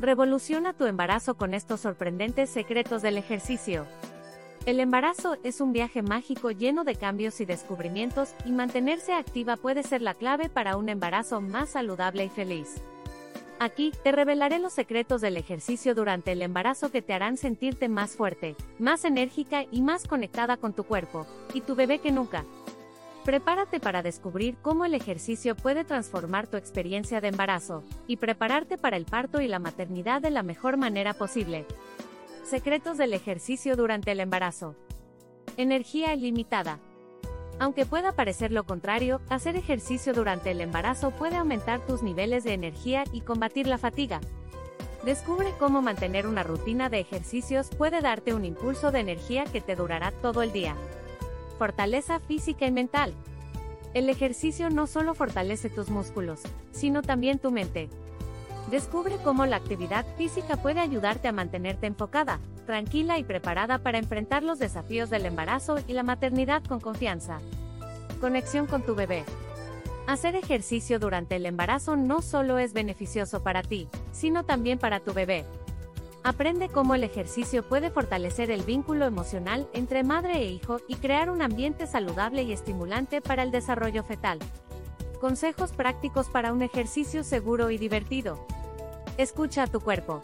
Revoluciona tu embarazo con estos sorprendentes secretos del ejercicio. El embarazo es un viaje mágico lleno de cambios y descubrimientos, y mantenerse activa puede ser la clave para un embarazo más saludable y feliz. Aquí, te revelaré los secretos del ejercicio durante el embarazo que te harán sentirte más fuerte, más enérgica y más conectada con tu cuerpo, y tu bebé que nunca. Prepárate para descubrir cómo el ejercicio puede transformar tu experiencia de embarazo y prepararte para el parto y la maternidad de la mejor manera posible. Secretos del ejercicio durante el embarazo. Energía ilimitada. Aunque pueda parecer lo contrario, hacer ejercicio durante el embarazo puede aumentar tus niveles de energía y combatir la fatiga. Descubre cómo mantener una rutina de ejercicios puede darte un impulso de energía que te durará todo el día. Fortaleza física y mental. El ejercicio no solo fortalece tus músculos, sino también tu mente. Descubre cómo la actividad física puede ayudarte a mantenerte enfocada, tranquila y preparada para enfrentar los desafíos del embarazo y la maternidad con confianza. Conexión con tu bebé. Hacer ejercicio durante el embarazo no solo es beneficioso para ti, sino también para tu bebé. Aprende cómo el ejercicio puede fortalecer el vínculo emocional entre madre e hijo y crear un ambiente saludable y estimulante para el desarrollo fetal. Consejos prácticos para un ejercicio seguro y divertido. Escucha a tu cuerpo.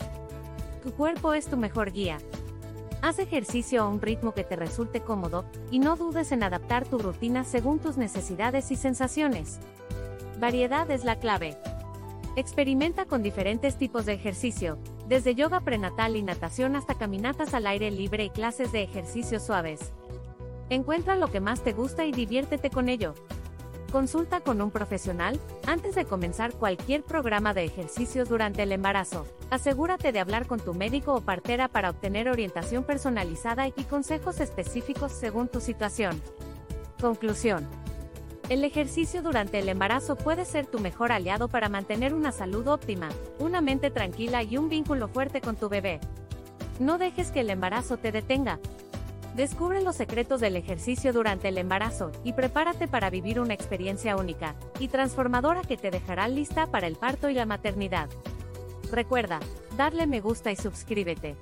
Tu cuerpo es tu mejor guía. Haz ejercicio a un ritmo que te resulte cómodo y no dudes en adaptar tu rutina según tus necesidades y sensaciones. Variedad es la clave. Experimenta con diferentes tipos de ejercicio, desde yoga prenatal y natación hasta caminatas al aire libre y clases de ejercicios suaves. Encuentra lo que más te gusta y diviértete con ello. Consulta con un profesional antes de comenzar cualquier programa de ejercicios durante el embarazo. Asegúrate de hablar con tu médico o partera para obtener orientación personalizada y consejos específicos según tu situación. Conclusión. El ejercicio durante el embarazo puede ser tu mejor aliado para mantener una salud óptima, una mente tranquila y un vínculo fuerte con tu bebé. No dejes que el embarazo te detenga. Descubre los secretos del ejercicio durante el embarazo y prepárate para vivir una experiencia única y transformadora que te dejará lista para el parto y la maternidad. Recuerda, darle me gusta y suscríbete.